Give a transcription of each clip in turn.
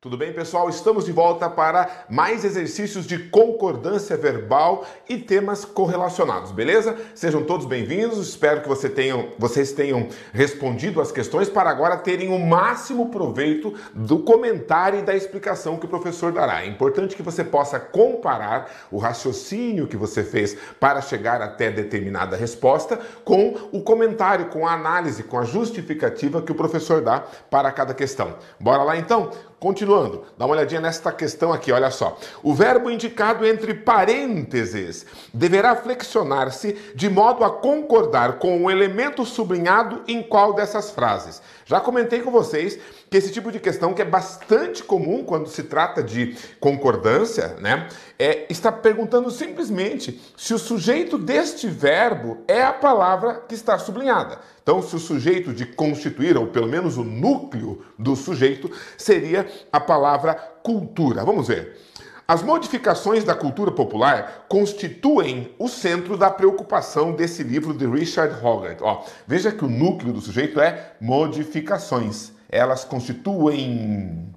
Tudo bem, pessoal? Estamos de volta para mais exercícios de concordância verbal e temas correlacionados, beleza? Sejam todos bem-vindos. Espero que você tenham, vocês tenham respondido as questões para agora terem o máximo proveito do comentário e da explicação que o professor dará. É importante que você possa comparar o raciocínio que você fez para chegar até determinada resposta com o comentário, com a análise, com a justificativa que o professor dá para cada questão. Bora lá então? Continuando, dá uma olhadinha nesta questão aqui, olha só. O verbo indicado entre parênteses deverá flexionar-se de modo a concordar com o elemento sublinhado em qual dessas frases. Já comentei com vocês que esse tipo de questão, que é bastante comum quando se trata de concordância, né, é, está perguntando simplesmente se o sujeito deste verbo é a palavra que está sublinhada. Então, se o sujeito de constituir, ou pelo menos o núcleo do sujeito, seria a palavra cultura. Vamos ver. As modificações da cultura popular constituem o centro da preocupação desse livro de Richard Hogarth. Ó, veja que o núcleo do sujeito é modificações elas constituem.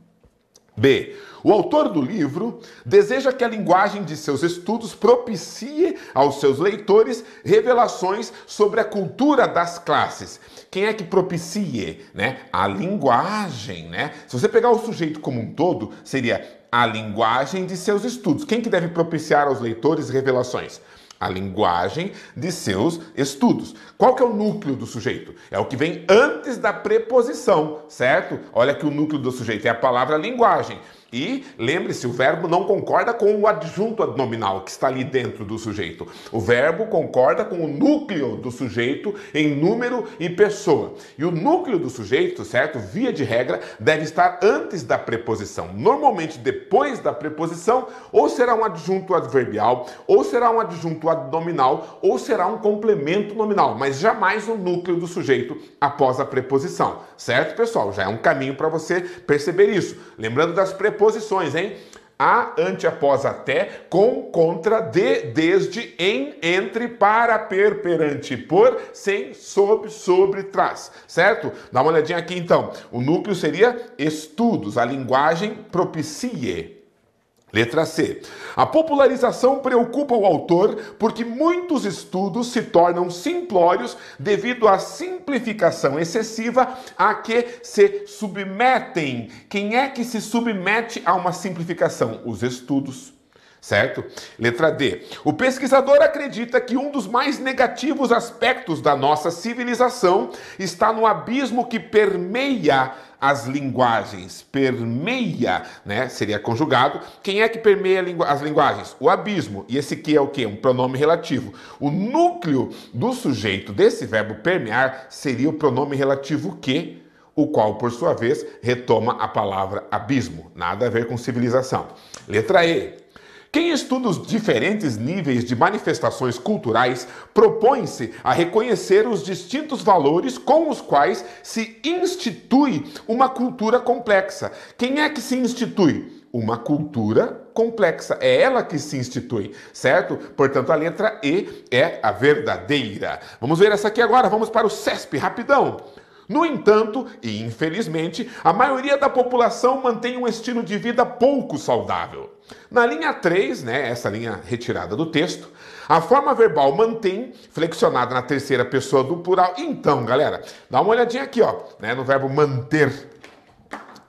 B. O autor do livro deseja que a linguagem de seus estudos propicie aos seus leitores revelações sobre a cultura das classes. Quem é que propicie, né? A linguagem, né? Se você pegar o sujeito como um todo, seria a linguagem de seus estudos. Quem que deve propiciar aos leitores revelações? A linguagem de seus estudos. Qual que é o núcleo do sujeito? É o que vem antes da preposição, certo? Olha que o núcleo do sujeito é a palavra linguagem. E lembre-se, o verbo não concorda com o adjunto nominal que está ali dentro do sujeito. O verbo concorda com o núcleo do sujeito em número e pessoa. E o núcleo do sujeito, certo? Via de regra, deve estar antes da preposição. Normalmente depois da preposição, ou será um adjunto adverbial, ou será um adjunto nominal, ou será um complemento nominal, mas jamais o núcleo do sujeito após a preposição. Certo, pessoal? Já é um caminho para você perceber isso. Lembrando das preposições preposições, hein? A, ante, após, até, com, contra, de, desde, em, entre, para, per, perante, por, sem, sob, sobre, trás, certo? Dá uma olhadinha aqui então. O núcleo seria estudos, a linguagem propicie. Letra C. A popularização preocupa o autor porque muitos estudos se tornam simplórios devido à simplificação excessiva a que se submetem. Quem é que se submete a uma simplificação? Os estudos certo? Letra D. O pesquisador acredita que um dos mais negativos aspectos da nossa civilização está no abismo que permeia as linguagens. Permeia, né? Seria conjugado. Quem é que permeia as linguagens? O abismo. E esse que é o que? Um pronome relativo. O núcleo do sujeito desse verbo permear seria o pronome relativo que o qual, por sua vez, retoma a palavra abismo. Nada a ver com civilização. Letra E. Quem estuda os diferentes níveis de manifestações culturais propõe-se a reconhecer os distintos valores com os quais se institui uma cultura complexa. Quem é que se institui? Uma cultura complexa. É ela que se institui, certo? Portanto, a letra E é a verdadeira. Vamos ver essa aqui agora. Vamos para o CESP, rapidão. No entanto, e infelizmente, a maioria da população mantém um estilo de vida pouco saudável. Na linha 3, né, essa linha retirada do texto, a forma verbal mantém, flexionada na terceira pessoa do plural. Então, galera, dá uma olhadinha aqui, ó, né, no verbo manter,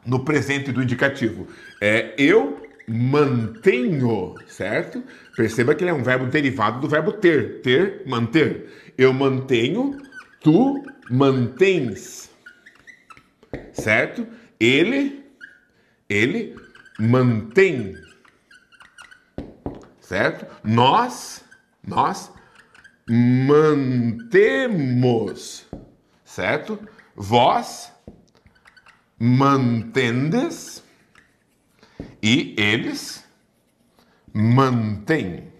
no presente do indicativo. É eu mantenho, certo? Perceba que ele é um verbo derivado do verbo ter, ter, manter. Eu mantenho, tu mantens, certo? Ele, ele mantém, certo? Nós, nós mantemos, certo? Vós mantendes e eles mantêm.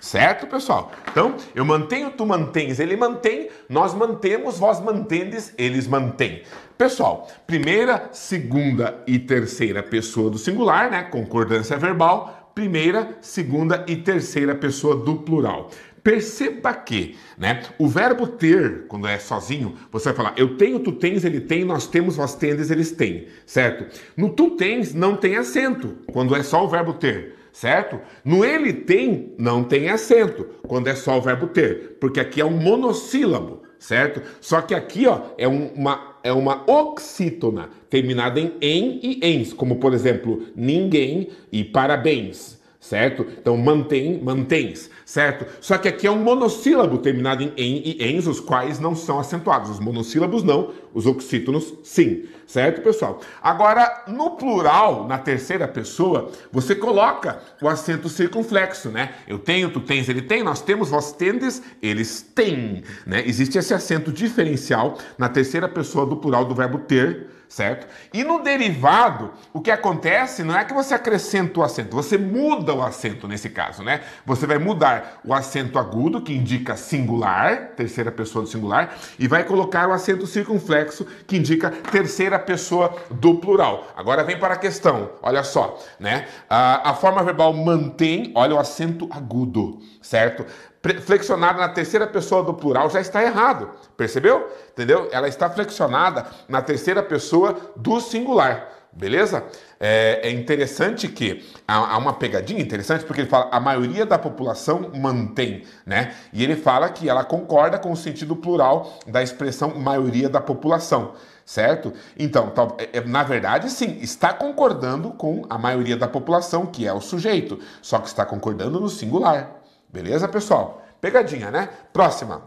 Certo, pessoal? Então, eu mantenho, tu mantens, ele mantém, nós mantemos, vós mantendes, eles mantêm. Pessoal, primeira, segunda e terceira pessoa do singular, né? Concordância verbal. Primeira, segunda e terceira pessoa do plural. Perceba que, né, o verbo ter, quando é sozinho, você vai falar eu tenho, tu tens, ele tem, nós temos, vós tendes, eles têm, certo? No tu tens não tem acento, quando é só o verbo ter, certo? No ele tem não tem acento, quando é só o verbo ter, porque aqui é um monossílabo, certo? Só que aqui, ó, é uma é uma oxítona terminada em em e ens, como por exemplo, ninguém e parabéns, certo? Então mantém, mantens, certo? Só que aqui é um monossílabo terminado em em e ens, os quais não são acentuados. Os monossílabos não, os oxítonos sim, certo, pessoal? Agora, no plural, na terceira pessoa, você coloca o acento circunflexo, né? Eu tenho, tu tens, ele tem, nós temos, vós tendes, eles têm, né? Existe esse acento diferencial na terceira pessoa do plural do verbo ter, certo? E no derivado, o que acontece não é que você acrescenta o acento, você muda o acento nesse caso, né? Você vai mudar o acento agudo, que indica singular, terceira pessoa do singular, e vai colocar o acento circunflexo, que indica terceira pessoa do plural. Agora vem para a questão, olha só, né? A, a forma verbal mantém, olha o acento agudo, certo? Flexionada na terceira pessoa do plural já está errado. Percebeu? Entendeu? Ela está flexionada na terceira pessoa do singular. Beleza? É, é interessante que há, há, uma pegadinha interessante porque ele fala a maioria da população mantém, né? E ele fala que ela concorda com o sentido plural da expressão maioria da população, certo? Então, é, é, na verdade, sim, está concordando com a maioria da população, que é o sujeito, só que está concordando no singular. Beleza, pessoal? Pegadinha, né? Próxima.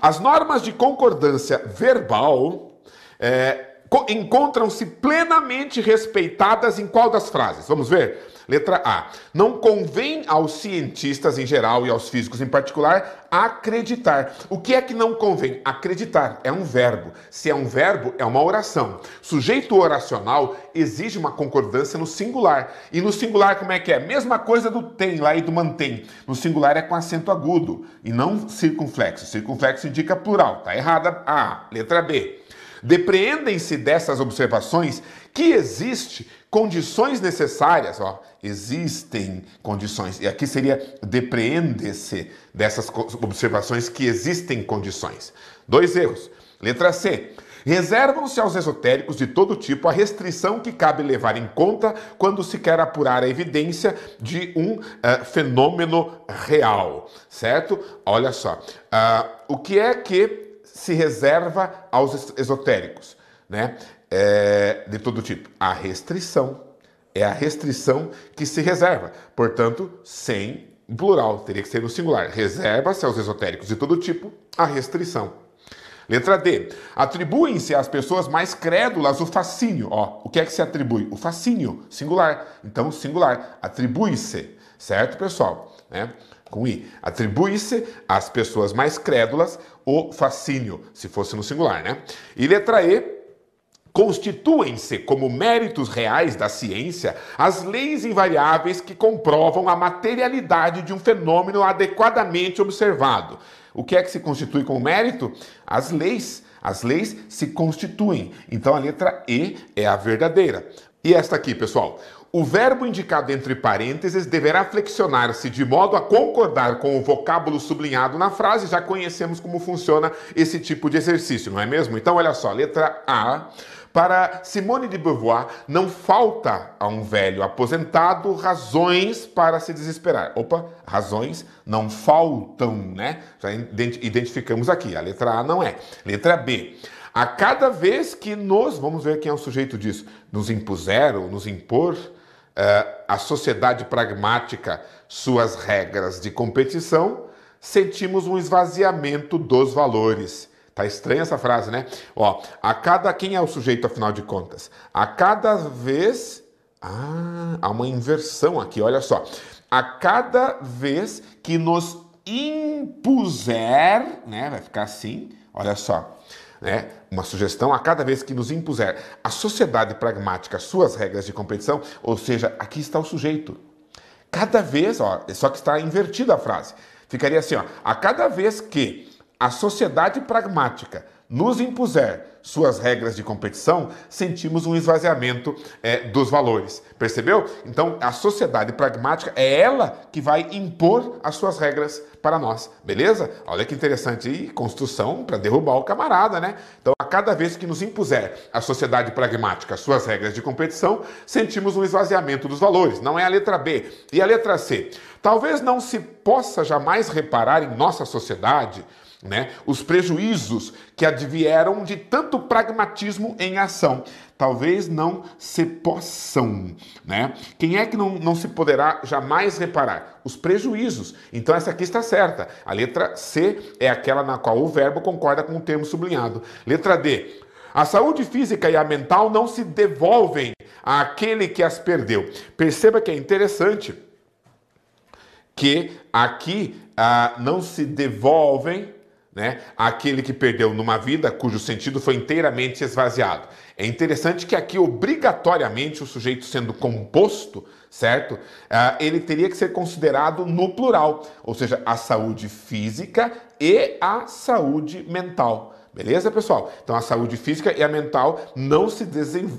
As normas de concordância verbal é, encontram-se plenamente respeitadas em qual das frases? Vamos ver? Letra A. Não convém aos cientistas em geral e aos físicos em particular acreditar. O que é que não convém? Acreditar é um verbo. Se é um verbo, é uma oração. Sujeito oracional exige uma concordância no singular. E no singular, como é que é? Mesma coisa do tem lá e do mantém. No singular é com acento agudo e não circunflexo. Circunflexo indica plural. Tá errada A. Letra B. Depreendem-se dessas observações que existe condições necessárias, ó, existem condições. E aqui seria depreende-se dessas observações que existem condições. Dois erros. Letra C. Reservam-se aos esotéricos de todo tipo a restrição que cabe levar em conta quando se quer apurar a evidência de um uh, fenômeno real, certo? Olha só, uh, o que é que se reserva aos esotéricos, né? É, de todo tipo? A restrição é a restrição que se reserva. Portanto, sem plural, teria que ser no singular. Reserva-se aos esotéricos de todo tipo a restrição. Letra D. Atribuem-se às pessoas mais crédulas o fascínio. Ó, o que é que se atribui? O fascínio, singular. Então, singular. Atribui-se. Certo, pessoal? Né? Com I. Atribui-se às pessoas mais crédulas o fascínio, se fosse no singular, né? E letra E constituem-se como méritos reais da ciência as leis invariáveis que comprovam a materialidade de um fenômeno adequadamente observado. O que é que se constitui como mérito? As leis. As leis se constituem. Então a letra E é a verdadeira. E esta aqui, pessoal. O verbo indicado entre parênteses deverá flexionar-se de modo a concordar com o vocábulo sublinhado na frase. Já conhecemos como funciona esse tipo de exercício, não é mesmo? Então, olha só, letra A. Para Simone de Beauvoir, não falta a um velho aposentado razões para se desesperar. Opa, razões não faltam, né? Já identificamos aqui. A letra A não é. Letra B. A cada vez que nos, vamos ver quem é o sujeito disso, nos impuseram, nos impor, a sociedade pragmática suas regras de competição, sentimos um esvaziamento dos valores Tá estranha essa frase, né? Ó, a cada quem é o sujeito afinal de contas? A cada vez ah, há uma inversão aqui, olha só. A cada vez que nos impuser, né, vai ficar assim, olha só, né? Uma sugestão a cada vez que nos impuser a sociedade pragmática suas regras de competição, ou seja, aqui está o sujeito. Cada vez, ó, só que está invertida a frase. Ficaria assim, ó, a cada vez que a sociedade pragmática nos impuser suas regras de competição, sentimos um esvaziamento é, dos valores. Percebeu? Então, a sociedade pragmática é ela que vai impor as suas regras para nós, beleza? Olha que interessante. E construção para derrubar o camarada, né? Então, a cada vez que nos impuser a sociedade pragmática suas regras de competição, sentimos um esvaziamento dos valores. Não é a letra B. E a letra C? Talvez não se possa jamais reparar em nossa sociedade né? Os prejuízos que advieram de tanto pragmatismo em ação. Talvez não se possam. Né? Quem é que não, não se poderá jamais reparar? Os prejuízos. Então, essa aqui está certa. A letra C é aquela na qual o verbo concorda com o termo sublinhado. Letra D. A saúde física e a mental não se devolvem àquele que as perdeu. Perceba que é interessante que aqui ah, não se devolvem né? Aquele que perdeu numa vida cujo sentido foi inteiramente esvaziado. É interessante que aqui, obrigatoriamente, o sujeito sendo composto, certo? Uh, ele teria que ser considerado no plural, ou seja, a saúde física e a saúde mental. Beleza, pessoal? Então, a saúde física e a mental não se,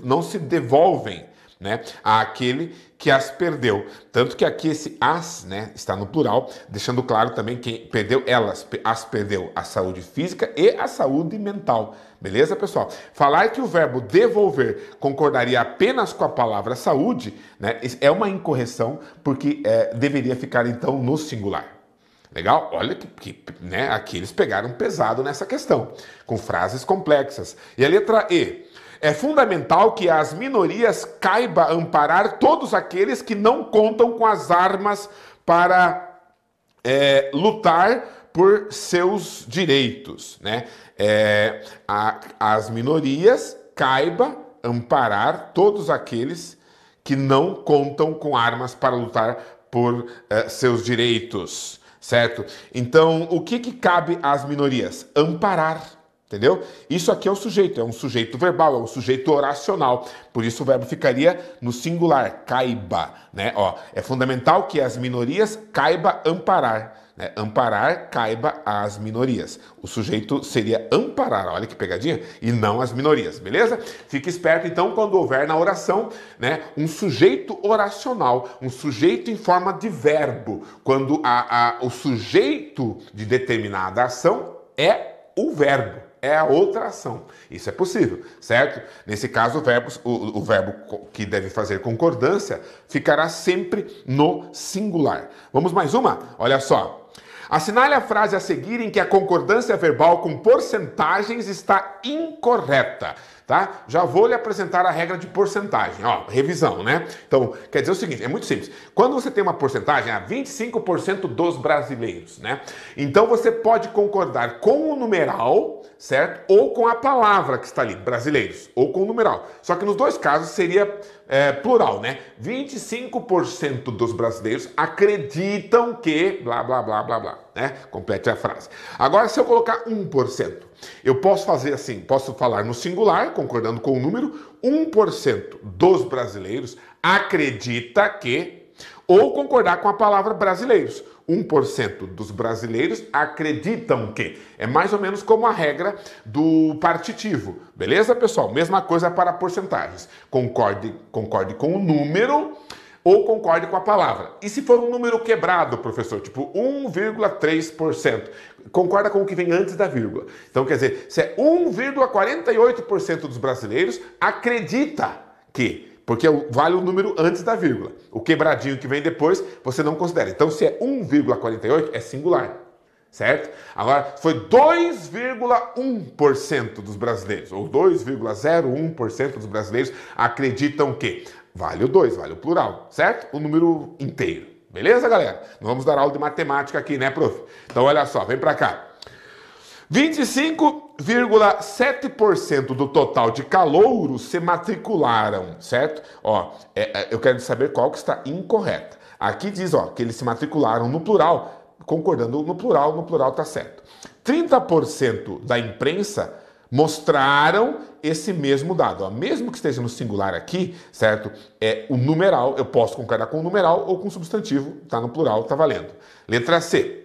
não se devolvem né, àquele que as perdeu. Tanto que aqui esse as né, está no plural, deixando claro também quem perdeu elas, as perdeu a saúde física e a saúde mental. Beleza, pessoal? Falar que o verbo devolver concordaria apenas com a palavra saúde né, é uma incorreção, porque é, deveria ficar então no singular. Legal? Olha que, que né, aqui eles pegaram pesado nessa questão, com frases complexas. E a letra E. É fundamental que as minorias caiba amparar todos aqueles que não contam com as armas para é, lutar por seus direitos. Né? É, a, as minorias caiba amparar todos aqueles que não contam com armas para lutar por é, seus direitos, certo? Então, o que, que cabe às minorias? Amparar Entendeu? Isso aqui é o sujeito, é um sujeito verbal, é um sujeito oracional. Por isso o verbo ficaria no singular, caiba. Né? Ó, é fundamental que as minorias caiba amparar. Né? Amparar caiba às minorias. O sujeito seria amparar, olha que pegadinha, e não as minorias, beleza? Fique esperto então quando houver na oração né, um sujeito oracional, um sujeito em forma de verbo, quando a, a, o sujeito de determinada ação é o verbo é a outra ação. Isso é possível, certo? Nesse caso, o verbo, o, o, verbo que deve fazer concordância ficará sempre no singular. Vamos mais uma? Olha só. Assinale a frase a seguir em que a concordância verbal com porcentagens está incorreta tá? Já vou lhe apresentar a regra de porcentagem, ó, revisão, né? Então, quer dizer o seguinte, é muito simples. Quando você tem uma porcentagem, a 25% dos brasileiros, né? Então você pode concordar com o numeral, certo? Ou com a palavra que está ali, brasileiros, ou com o numeral. Só que nos dois casos seria é, plural, né? 25% dos brasileiros acreditam que blá blá blá blá blá, né? Complete a frase. Agora, se eu colocar 1%, eu posso fazer assim, posso falar no singular, concordando com o número, 1% dos brasileiros acredita que, ou concordar com a palavra brasileiros. 1% dos brasileiros acreditam que. É mais ou menos como a regra do partitivo. Beleza, pessoal? Mesma coisa para porcentagens. Concorde, concorde com o número ou concorde com a palavra. E se for um número quebrado, professor, tipo 1,3%, concorda com o que vem antes da vírgula. Então, quer dizer, se é 1,48% dos brasileiros acredita que porque vale o número antes da vírgula. O quebradinho que vem depois, você não considera. Então, se é 1,48, é singular. Certo? Agora, foi 2,1% dos brasileiros, ou 2,01% dos brasileiros acreditam que Vale o 2, vale o plural, certo? O número inteiro. Beleza, galera? Não vamos dar aula de matemática aqui, né, prof? Então, olha só, vem para cá. 25,7% do total de calouros se matricularam, certo? Ó, é, é, eu quero saber qual que está incorreta. Aqui diz, ó, que eles se matricularam no plural, concordando no plural, no plural tá certo. 30% da imprensa mostraram esse mesmo dado. Ó. Mesmo que esteja no singular aqui, certo? É o numeral, eu posso concordar com o numeral ou com o substantivo, tá no plural, tá valendo. Letra C.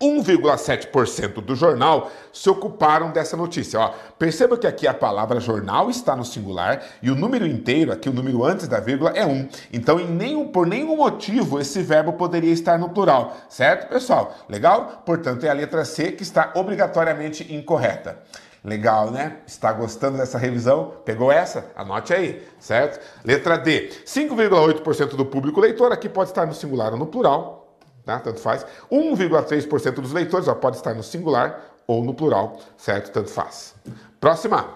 1,7% do jornal se ocuparam dessa notícia. Ó, perceba que aqui a palavra jornal está no singular e o número inteiro, aqui o número antes da vírgula, é 1. Então, nenhum, por nenhum motivo, esse verbo poderia estar no plural. Certo, pessoal? Legal? Portanto, é a letra C que está obrigatoriamente incorreta. Legal, né? Está gostando dessa revisão? Pegou essa? Anote aí, certo? Letra D. 5,8% do público leitor aqui pode estar no singular ou no plural tá? tanto faz. 1,3% dos leitores ó, pode estar no singular ou no plural, certo? Tanto faz. Próxima.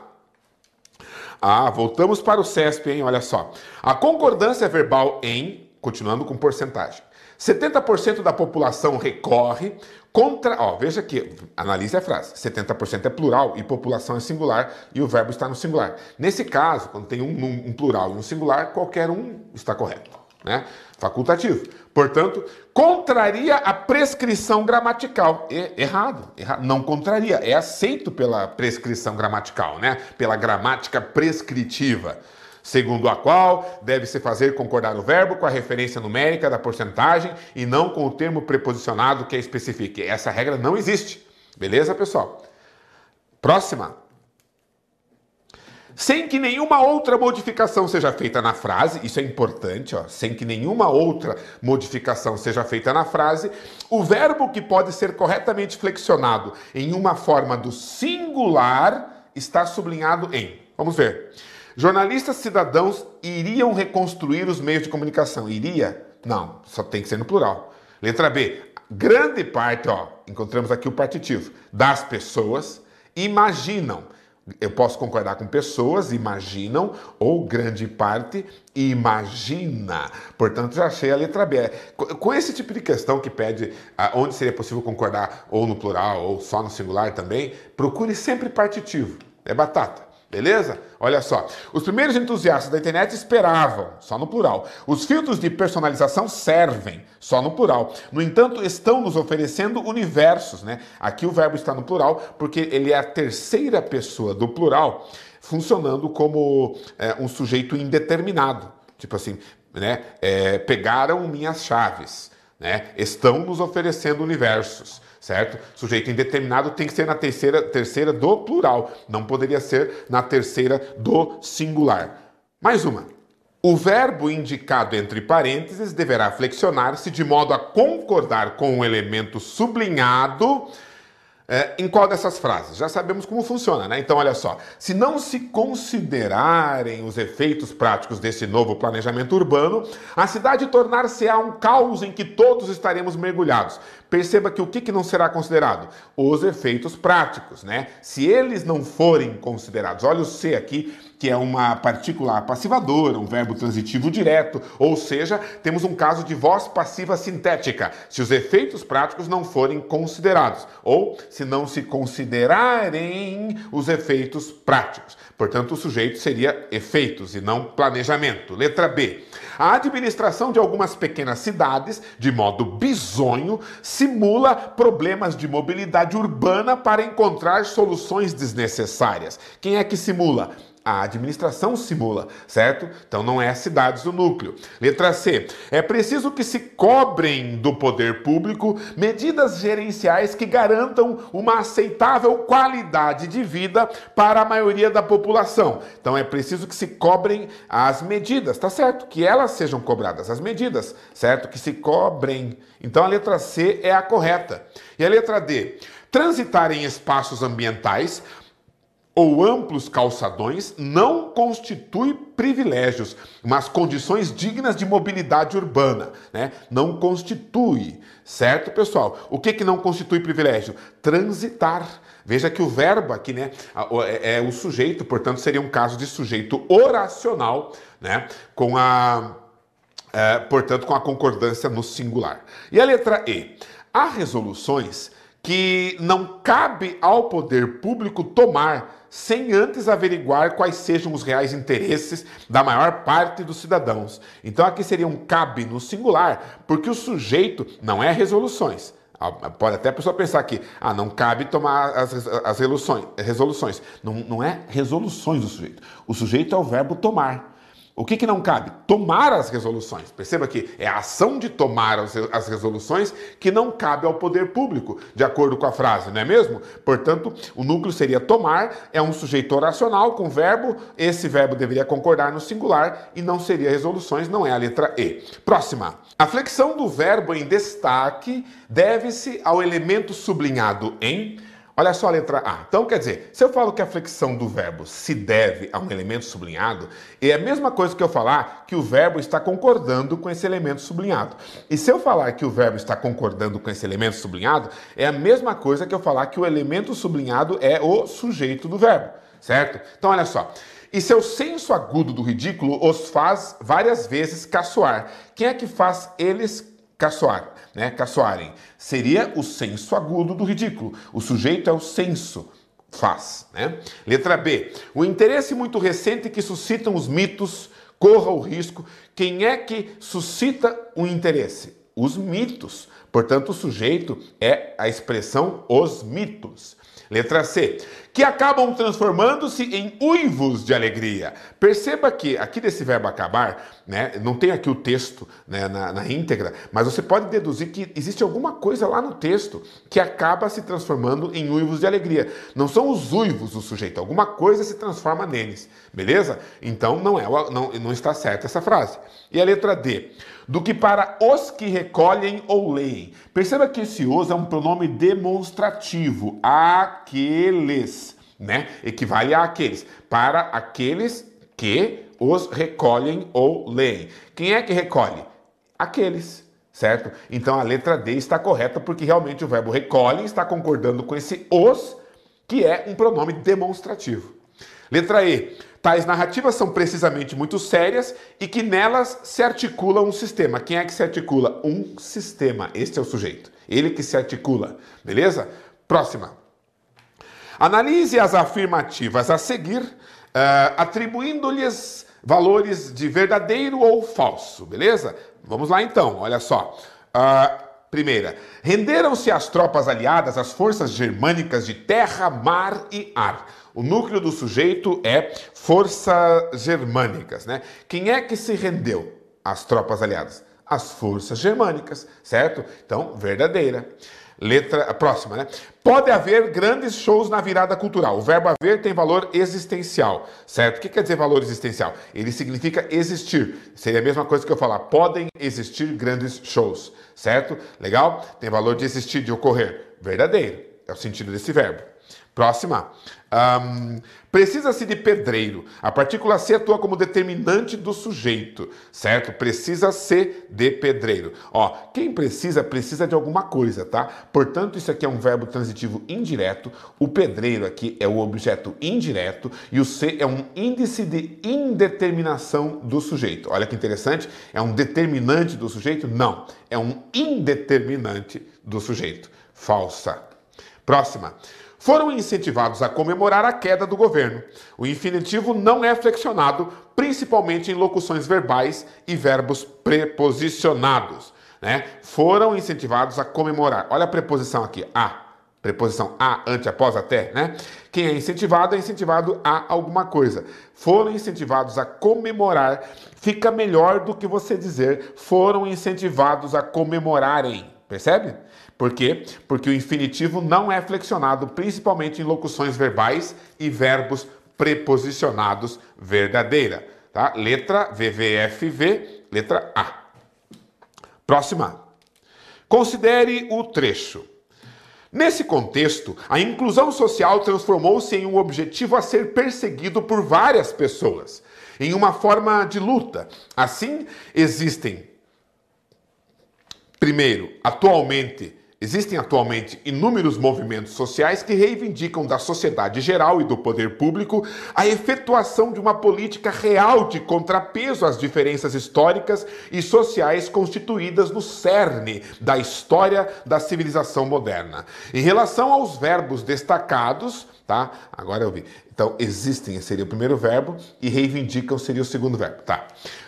Ah, voltamos para o CESP, hein? Olha só. A concordância verbal em, continuando com porcentagem. 70% da população recorre contra. Ó, veja aqui, analise a frase. 70% é plural e população é singular e o verbo está no singular. Nesse caso, quando tem um, um plural e um singular, qualquer um está correto. Né? Facultativo. Portanto, contraria a prescrição gramatical. Errado, errado, não contraria, é aceito pela prescrição gramatical, né? Pela gramática prescritiva, segundo a qual deve-se fazer concordar o verbo com a referência numérica da porcentagem e não com o termo preposicionado que a especifique. Essa regra não existe. Beleza, pessoal? Próxima sem que nenhuma outra modificação seja feita na frase, isso é importante, ó, sem que nenhuma outra modificação seja feita na frase, o verbo que pode ser corretamente flexionado em uma forma do singular está sublinhado em. Vamos ver. Jornalistas cidadãos iriam reconstruir os meios de comunicação. Iria? Não, só tem que ser no plural. Letra B. Grande parte, ó, encontramos aqui o partitivo, das pessoas imaginam eu posso concordar com pessoas, imaginam, ou grande parte imagina. Portanto, já achei a letra B. Com esse tipo de questão que pede ah, onde seria possível concordar ou no plural ou só no singular também, procure sempre partitivo. É batata. Beleza? Olha só. Os primeiros entusiastas da internet esperavam, só no plural. Os filtros de personalização servem, só no plural. No entanto, estão nos oferecendo universos, né? Aqui o verbo está no plural porque ele é a terceira pessoa do plural, funcionando como é, um sujeito indeterminado. Tipo assim, né? É, pegaram minhas chaves, né? Estão nos oferecendo universos certo? Sujeito indeterminado tem que ser na terceira, terceira do plural, não poderia ser na terceira do singular. Mais uma. O verbo indicado entre parênteses deverá flexionar-se de modo a concordar com o elemento sublinhado é, em qual dessas frases? Já sabemos como funciona, né? Então, olha só. Se não se considerarem os efeitos práticos desse novo planejamento urbano, a cidade tornar-se-á um caos em que todos estaremos mergulhados. Perceba que o que, que não será considerado? Os efeitos práticos, né? Se eles não forem considerados, olha o C aqui, que é uma partícula passivadora, um verbo transitivo direto, ou seja, temos um caso de voz passiva sintética, se os efeitos práticos não forem considerados, ou se não se considerarem os efeitos práticos. Portanto, o sujeito seria efeitos e não planejamento. Letra B. A administração de algumas pequenas cidades, de modo bizonho, simula problemas de mobilidade urbana para encontrar soluções desnecessárias. Quem é que simula? A administração simula, certo? Então não é cidades do núcleo. Letra C. É preciso que se cobrem do poder público medidas gerenciais que garantam uma aceitável qualidade de vida para a maioria da população. Então é preciso que se cobrem as medidas, tá certo? Que elas sejam cobradas, as medidas, certo? Que se cobrem. Então a letra C é a correta. E a letra D. Transitar em espaços ambientais ou amplos calçadões não constitui privilégios, mas condições dignas de mobilidade urbana, né? Não constitui, certo, pessoal? O que que não constitui privilégio? Transitar. Veja que o verbo aqui, né, é, é o sujeito, portanto seria um caso de sujeito oracional, né, com a é, portanto, com a concordância no singular. E a letra E? Há resoluções que não cabe ao poder público tomar sem antes averiguar quais sejam os reais interesses da maior parte dos cidadãos. Então aqui seria um cabe no singular, porque o sujeito não é resoluções. Ah, pode até a pessoa pensar que ah, não cabe tomar as, as resoluções. resoluções. Não, não é resoluções do sujeito. O sujeito é o verbo tomar. O que, que não cabe? Tomar as resoluções. Perceba que é a ação de tomar as resoluções que não cabe ao poder público, de acordo com a frase, não é mesmo? Portanto, o núcleo seria tomar, é um sujeito oracional com verbo, esse verbo deveria concordar no singular e não seria resoluções, não é a letra E. Próxima. A flexão do verbo em destaque deve-se ao elemento sublinhado em Olha só a letra A. Então, quer dizer, se eu falo que a flexão do verbo se deve a um elemento sublinhado, é a mesma coisa que eu falar que o verbo está concordando com esse elemento sublinhado. E se eu falar que o verbo está concordando com esse elemento sublinhado, é a mesma coisa que eu falar que o elemento sublinhado é o sujeito do verbo, certo? Então, olha só. E seu senso agudo do ridículo os faz várias vezes caçoar. Quem é que faz eles caçoar? Né, caçoarem. Seria o senso agudo do ridículo. O sujeito é o senso faz, né? Letra B. O interesse muito recente que suscitam os mitos corra o risco. Quem é que suscita o interesse? Os mitos. Portanto, o sujeito é a expressão os mitos. Letra C. Que acabam transformando-se em uivos de alegria. Perceba que aqui desse verbo acabar, né, não tem aqui o texto né, na, na íntegra, mas você pode deduzir que existe alguma coisa lá no texto que acaba se transformando em uivos de alegria. Não são os uivos do sujeito, alguma coisa se transforma neles. Beleza? Então não, é, não, não está certa essa frase. E a letra D do que para os que recolhem ou leem. Perceba que esse os é um pronome demonstrativo. Aqueles, né? Equivale a aqueles. Para aqueles que os recolhem ou leem. Quem é que recolhe? Aqueles. Certo? Então a letra D está correta porque realmente o verbo recolhe está concordando com esse os, que é um pronome demonstrativo. Letra E. Tais narrativas são precisamente muito sérias e que nelas se articula um sistema. Quem é que se articula? Um sistema. Este é o sujeito. Ele que se articula. Beleza? Próxima. Analise as afirmativas a seguir, uh, atribuindo-lhes valores de verdadeiro ou falso. Beleza? Vamos lá então. Olha só. Uh, Primeira, renderam-se as tropas aliadas às forças germânicas de terra, mar e ar. O núcleo do sujeito é forças germânicas, né? Quem é que se rendeu às tropas aliadas? As forças germânicas, certo? Então, verdadeira. Letra próxima, né? Pode haver grandes shows na virada cultural. O verbo haver tem valor existencial, certo? O que quer dizer valor existencial? Ele significa existir. Seria a mesma coisa que eu falar, podem existir grandes shows, certo? Legal? Tem valor de existir, de ocorrer. Verdadeiro. É o sentido desse verbo. Próxima. Um, Precisa-se de pedreiro. A partícula C atua como determinante do sujeito, certo? Precisa ser de pedreiro. Ó, quem precisa, precisa de alguma coisa, tá? Portanto, isso aqui é um verbo transitivo indireto. O pedreiro aqui é o objeto indireto e o C é um índice de indeterminação do sujeito. Olha que interessante. É um determinante do sujeito? Não. É um indeterminante do sujeito. Falsa. Próxima foram incentivados a comemorar a queda do governo. O infinitivo não é flexionado, principalmente em locuções verbais e verbos preposicionados. Né? Foram incentivados a comemorar. Olha a preposição aqui, a. Preposição a, ante, após, até, né? Quem é incentivado é incentivado a alguma coisa. Foram incentivados a comemorar, fica melhor do que você dizer foram incentivados a comemorarem. Percebe? Por quê? Porque o infinitivo não é flexionado, principalmente em locuções verbais e verbos preposicionados verdadeira. Tá? Letra VVFV, letra A. Próxima. Considere o trecho. Nesse contexto, a inclusão social transformou-se em um objetivo a ser perseguido por várias pessoas, em uma forma de luta. Assim, existem, primeiro, atualmente, Existem atualmente inúmeros movimentos sociais que reivindicam da sociedade geral e do poder público a efetuação de uma política real de contrapeso às diferenças históricas e sociais constituídas no cerne da história da civilização moderna. Em relação aos verbos destacados, tá? Agora eu vi. Então, existem seria o primeiro verbo e reivindicam seria o segundo verbo, tá?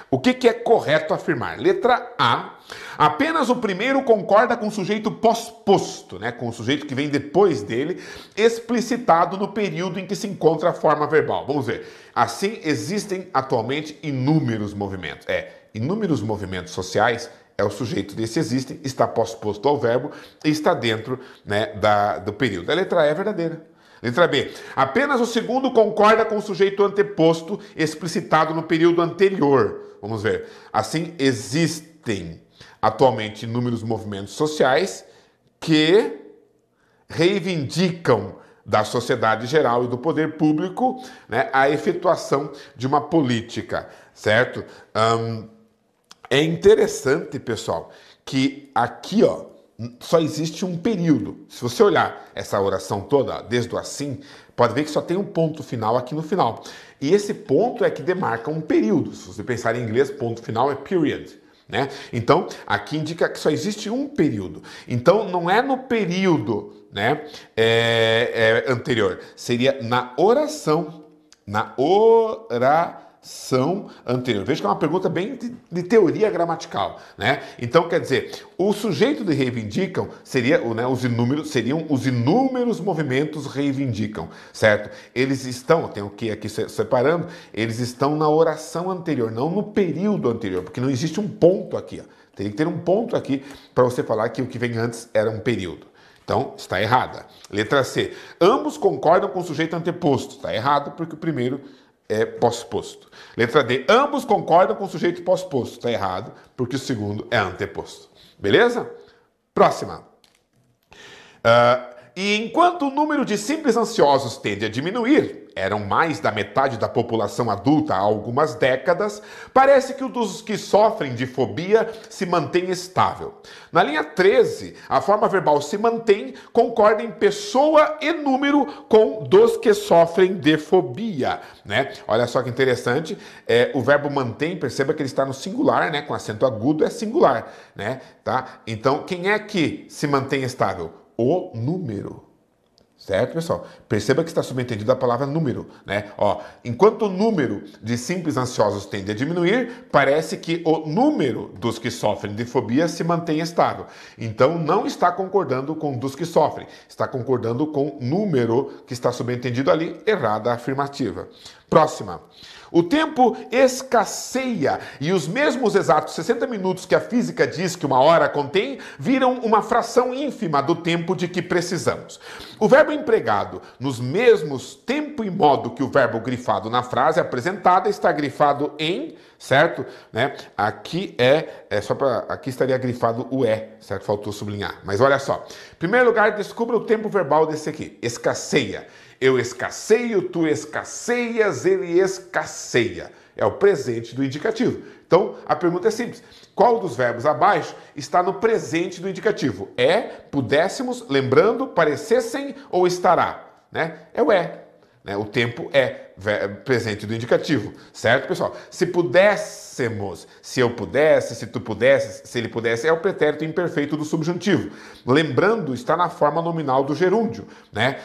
O que, que é correto afirmar? Letra A. Apenas o primeiro concorda com o sujeito pós-posto, né? com o sujeito que vem depois dele, explicitado no período em que se encontra a forma verbal. Vamos ver. Assim, existem atualmente inúmeros movimentos. É, inúmeros movimentos sociais é o sujeito desse existem, está pós-posto ao verbo e está dentro né, da, do período. A letra E é verdadeira. Letra B. Apenas o segundo concorda com o sujeito anteposto explicitado no período anterior. Vamos ver. Assim, existem atualmente inúmeros movimentos sociais que reivindicam da sociedade geral e do poder público né, a efetuação de uma política, certo? É interessante, pessoal, que aqui, ó, só existe um período. Se você olhar essa oração toda, desde o assim, pode ver que só tem um ponto final aqui no final. E esse ponto é que demarca um período. Se você pensar em inglês, ponto final é period. Né? Então, aqui indica que só existe um período. Então, não é no período né, é, é, anterior, seria na oração. Na oração ação anterior. Veja que é uma pergunta bem de, de, teoria gramatical, né? Então, quer dizer, o sujeito de reivindicam seria, né, os inúmeros, seriam os inúmeros movimentos reivindicam, certo? Eles estão, tem o que aqui separando, eles estão na oração anterior, não no período anterior, porque não existe um ponto aqui, ó. Teria que ter um ponto aqui para você falar que o que vem antes era um período. Então, está errada. Letra C. Ambos concordam com o sujeito anteposto. Está errado porque o primeiro é pós-posto. Letra D. Ambos concordam com o sujeito pós-posto. Está errado, porque o segundo é anteposto. Beleza? Próxima. Uh, e enquanto o número de simples ansiosos tende a diminuir, eram mais da metade da população adulta há algumas décadas, parece que o dos que sofrem de fobia se mantém estável. Na linha 13, a forma verbal se mantém, concorda em pessoa e número com dos que sofrem de fobia. Né? Olha só que interessante, é, o verbo mantém, perceba que ele está no singular, né? com acento agudo é singular. Né? Tá? Então, quem é que se mantém estável? O número. Certo, pessoal? Perceba que está subentendido a palavra número, né? Ó, enquanto o número de simples ansiosos tende a diminuir, parece que o número dos que sofrem de fobia se mantém estável. Então, não está concordando com dos que sofrem, está concordando com número que está subentendido ali, errada a afirmativa. Próxima. O tempo escasseia e os mesmos exatos 60 minutos que a física diz que uma hora contém viram uma fração ínfima do tempo de que precisamos. O verbo empregado nos mesmos tempo e modo que o verbo grifado na frase apresentada está grifado em, certo? Né? Aqui é, é só para aqui estaria grifado o é, certo? Faltou sublinhar. Mas olha só. Em primeiro lugar, descubra o tempo verbal desse aqui. Escasseia. Eu escasseio, tu escasseias, ele escasseia. É o presente do indicativo. Então, a pergunta é simples. Qual dos verbos abaixo está no presente do indicativo? É, pudéssemos, lembrando, parecessem ou estará? Né? É o é. Né? O tempo é presente do indicativo, certo, pessoal? Se pudéssemos, se eu pudesse, se tu pudesse, se ele pudesse, é o pretérito imperfeito do subjuntivo. Lembrando, está na forma nominal do gerúndio, né?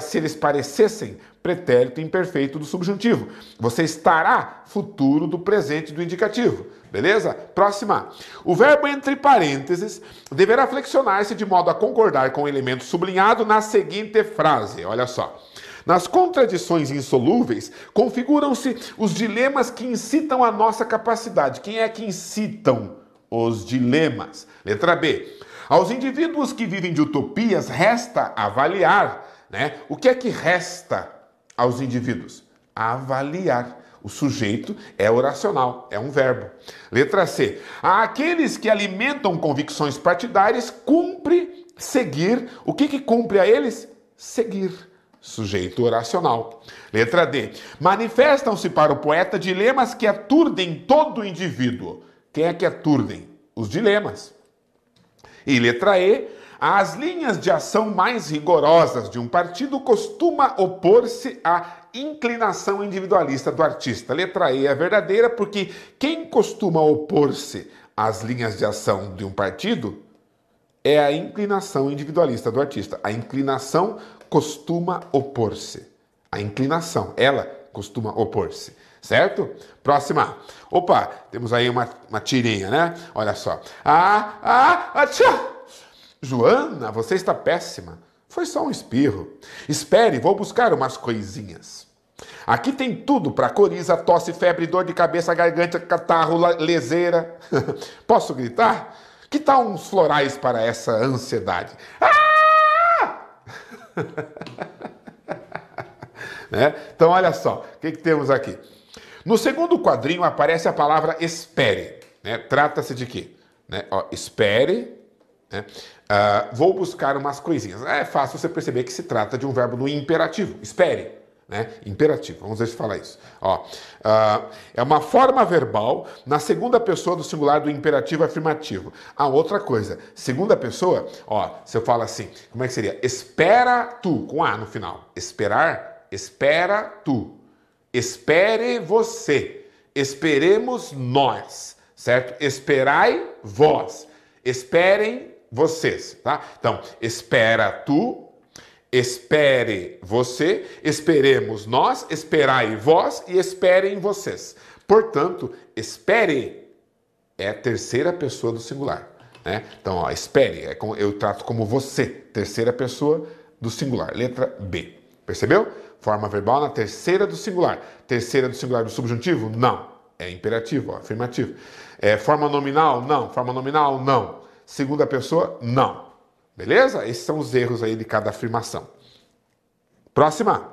Se eles parecessem, pretérito imperfeito do subjuntivo. Você estará futuro do presente do indicativo. Beleza? Próxima. O verbo entre parênteses deverá flexionar-se de modo a concordar com o elemento sublinhado na seguinte frase. Olha só. Nas contradições insolúveis, configuram-se os dilemas que incitam a nossa capacidade. Quem é que incitam os dilemas? Letra B. Aos indivíduos que vivem de utopias, resta avaliar. Né? O que é que resta aos indivíduos? Avaliar. O sujeito é oracional, é um verbo. Letra C. Aqueles que alimentam convicções partidárias, cumpre seguir. O que, que cumpre a eles? Seguir sujeito oracional. Letra D. Manifestam-se para o poeta dilemas que aturdem todo indivíduo. Quem é que aturdem? Os dilemas. E letra E. As linhas de ação mais rigorosas de um partido costuma opor-se à inclinação individualista do artista. Letra E é verdadeira porque quem costuma opor-se às linhas de ação de um partido é a inclinação individualista do artista. A inclinação costuma opor-se. A inclinação, ela costuma opor-se. Certo? Próxima. Opa, temos aí uma, uma tirinha, né? Olha só. Ah, ah, ah, tchau. Joana, você está péssima. Foi só um espirro. Espere, vou buscar umas coisinhas. Aqui tem tudo para coriza, tosse, febre, dor de cabeça, garganta, catarro, leseira. Posso gritar? Que tal uns florais para essa ansiedade? Ah! né? Então, olha só, o que, que, temos aqui? No segundo quadrinho aparece a palavra espere. Né? Trata-se de quê? Né? Ó, espere. Né? Uh, vou buscar umas coisinhas. É fácil você perceber que se trata de um verbo no imperativo. Espere né? Imperativo. Vamos ver se fala isso. Ó, uh, é uma forma verbal na segunda pessoa do singular do imperativo afirmativo. Ah, outra coisa, segunda pessoa, ó, se eu falo assim, como é que seria? Espera tu, com A no final. Esperar, espera tu. Espere você. Esperemos nós, certo? Esperai vós. Esperem vocês, tá? Então, espera tu, Espere você, esperemos nós, esperai vós e esperem vocês. Portanto, espere é a terceira pessoa do singular. Né? Então, ó, espere, é eu trato como você, terceira pessoa do singular. Letra B. Percebeu? Forma verbal na terceira do singular. Terceira do singular do subjuntivo? Não. É imperativo, ó, afirmativo. É, forma nominal? Não. Forma nominal? Não. Segunda pessoa? Não. Beleza? Esses são os erros aí de cada afirmação. Próxima.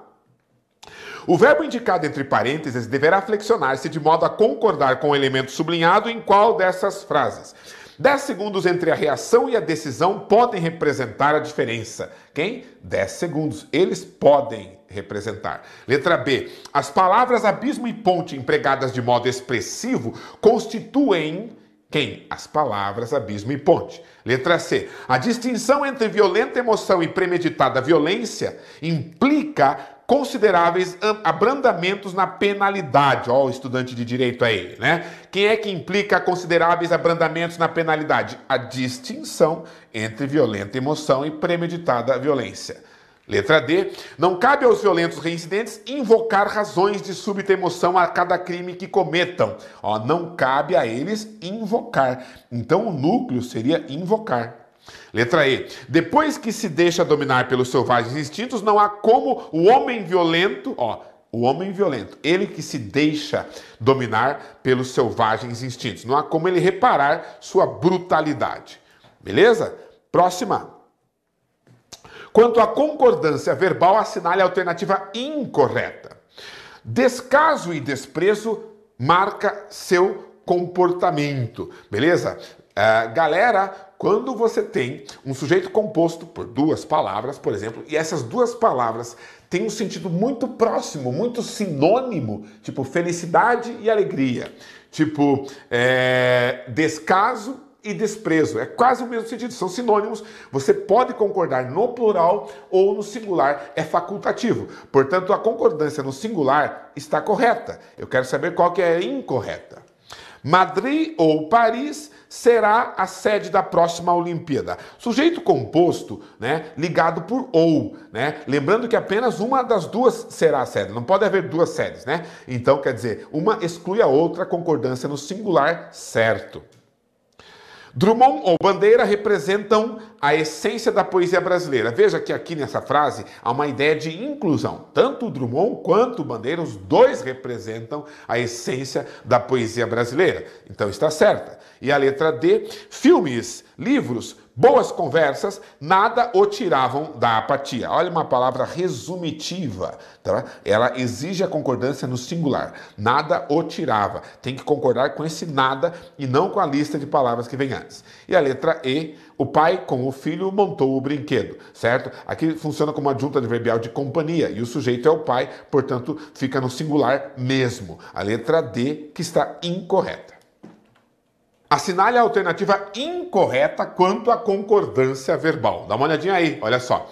O verbo indicado entre parênteses deverá flexionar-se de modo a concordar com o elemento sublinhado em qual dessas frases. Dez segundos entre a reação e a decisão podem representar a diferença. Quem? Dez segundos. Eles podem representar. Letra B. As palavras abismo e ponte empregadas de modo expressivo constituem quem? As palavras abismo e ponte. Letra C. A distinção entre violenta emoção e premeditada violência implica consideráveis abrandamentos na penalidade. Ó, o estudante de direito ele, né? Quem é que implica consideráveis abrandamentos na penalidade? A distinção entre violenta emoção e premeditada violência. Letra D. Não cabe aos violentos reincidentes invocar razões de súbita emoção a cada crime que cometam. Ó, não cabe a eles invocar. Então o núcleo seria invocar. Letra E. Depois que se deixa dominar pelos selvagens instintos, não há como o homem violento, ó, o homem violento, ele que se deixa dominar pelos selvagens instintos, não há como ele reparar sua brutalidade. Beleza? Próxima. Quanto à concordância verbal, assinale a alternativa incorreta. Descaso e desprezo marca seu comportamento, beleza? Uh, galera, quando você tem um sujeito composto por duas palavras, por exemplo, e essas duas palavras têm um sentido muito próximo, muito sinônimo, tipo felicidade e alegria, tipo é, descaso e desprezo. É quase o mesmo sentido, são sinônimos. Você pode concordar no plural ou no singular, é facultativo. Portanto, a concordância no singular está correta. Eu quero saber qual que é a incorreta. Madrid ou Paris será a sede da próxima Olimpíada. Sujeito composto, né, ligado por ou, né? Lembrando que apenas uma das duas será a sede, não pode haver duas sedes, né? Então, quer dizer, uma exclui a outra, concordância no singular, certo. Drummond ou Bandeira representam a essência da poesia brasileira. Veja que aqui nessa frase há uma ideia de inclusão. Tanto Drummond quanto Bandeira, os dois representam a essência da poesia brasileira. Então está certa. E a letra D, filmes, livros, boas conversas, nada o tiravam da apatia. Olha uma palavra resumitiva, tá? Ela exige a concordância no singular. Nada o tirava. Tem que concordar com esse nada e não com a lista de palavras que vem antes. E a letra E, o pai com o filho montou o brinquedo, certo? Aqui funciona como adjunta adverbial de companhia e o sujeito é o pai, portanto fica no singular mesmo. A letra D que está incorreta. Assinale a alternativa incorreta quanto à concordância verbal. Dá uma olhadinha aí, olha só.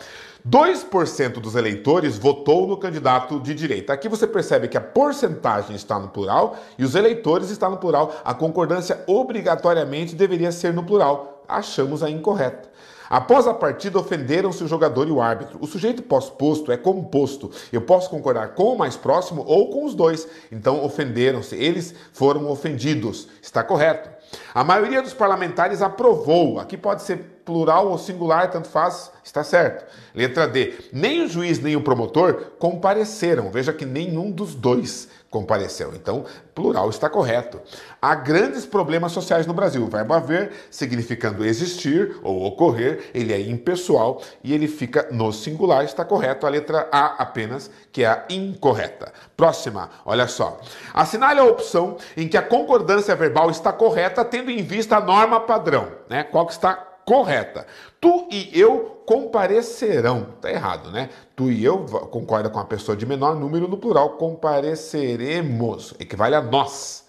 2% dos eleitores votou no candidato de direita. Aqui você percebe que a porcentagem está no plural e os eleitores estão no plural. A concordância obrigatoriamente deveria ser no plural. achamos a incorreta. Após a partida, ofenderam-se o jogador e o árbitro. O sujeito pós-posto é composto. Eu posso concordar com o mais próximo ou com os dois. Então, ofenderam-se. Eles foram ofendidos. Está correto. A maioria dos parlamentares aprovou. Aqui pode ser plural ou singular, tanto faz, está certo. Letra D. Nem o juiz nem o promotor compareceram. Veja que nenhum dos dois compareceu. Então, plural está correto. Há grandes problemas sociais no Brasil. O verbo haver, significando existir ou ocorrer, ele é impessoal e ele fica no singular, está correto. A letra A apenas, que é a incorreta. Próxima, olha só. Assinale a opção em que a concordância verbal está correta, tendo em vista a norma padrão, né? Qual que está correta. Tu e eu comparecerão. Tá errado, né? Tu e eu concorda com a pessoa de menor número no plural, compareceremos. Equivale a nós.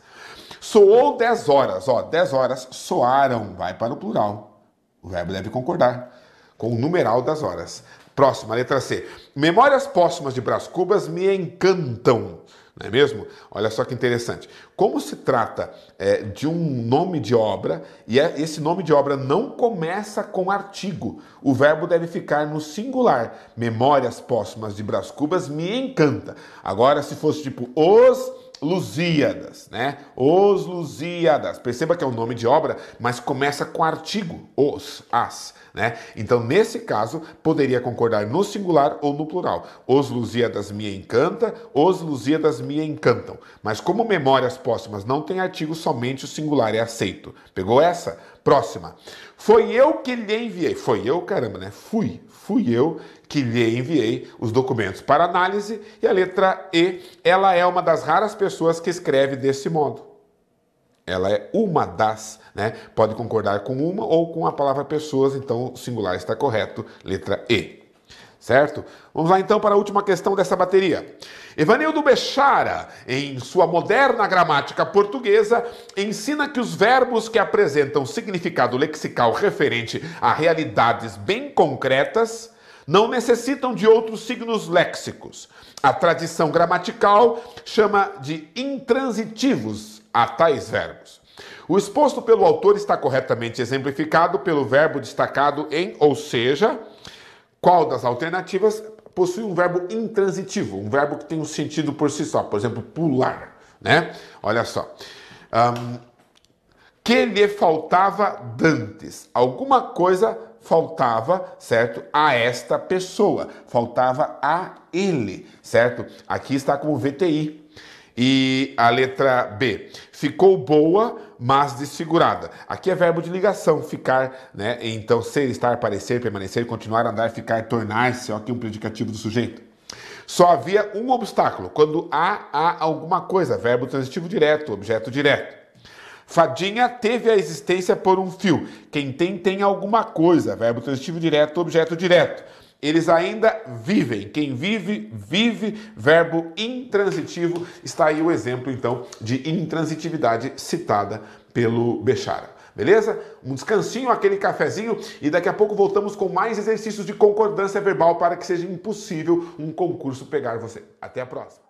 Soou 10 horas, ó, 10 horas soaram, vai para o plural. O verbo deve concordar com o numeral das horas. Próxima, letra C. Memórias póstumas de Brás Cubas me encantam não é mesmo? Olha só que interessante. Como se trata é, de um nome de obra, e é, esse nome de obra não começa com artigo, o verbo deve ficar no singular. Memórias póstumas de Brás Cubas me encanta. Agora, se fosse tipo os Lusíadas, né? Os Lusíadas. Perceba que é um nome de obra, mas começa com artigo, os, as, né? Então, nesse caso, poderia concordar no singular ou no plural. Os Lusíadas me encanta, os Lusíadas me encantam. Mas como memórias póstumas não tem artigo, somente o singular é aceito. Pegou essa? Próxima. Foi eu que lhe enviei. Foi eu, caramba, né? Fui. Fui eu que lhe enviei os documentos para análise. E a letra E, ela é uma das raras pessoas que escreve desse modo. Ela é uma das, né? Pode concordar com uma ou com a palavra pessoas, então o singular está correto. Letra E. Certo? Vamos lá então para a última questão dessa bateria. Evanildo Bechara, em sua moderna gramática portuguesa, ensina que os verbos que apresentam significado lexical referente a realidades bem concretas não necessitam de outros signos léxicos. A tradição gramatical chama de intransitivos a tais verbos. O exposto pelo autor está corretamente exemplificado pelo verbo destacado em ou seja, qual das alternativas possui um verbo intransitivo, um verbo que tem um sentido por si só, por exemplo, pular, né? Olha só. Um, que lhe faltava dantes. Alguma coisa faltava, certo? A esta pessoa, faltava a ele, certo? Aqui está como VTI. E a letra B, ficou boa, mas desfigurada. Aqui é verbo de ligação, ficar, né? Então, ser, estar, parecer, permanecer, continuar, andar, ficar, tornar-se, aqui um predicativo do sujeito. Só havia um obstáculo, quando há, há alguma coisa, verbo transitivo direto, objeto direto. Fadinha teve a existência por um fio. Quem tem, tem alguma coisa, verbo transitivo direto, objeto direto eles ainda vivem. Quem vive, vive, verbo intransitivo. Está aí o exemplo, então, de intransitividade citada pelo Bechara. Beleza? Um descansinho, aquele cafezinho e daqui a pouco voltamos com mais exercícios de concordância verbal para que seja impossível um concurso pegar você. Até a próxima.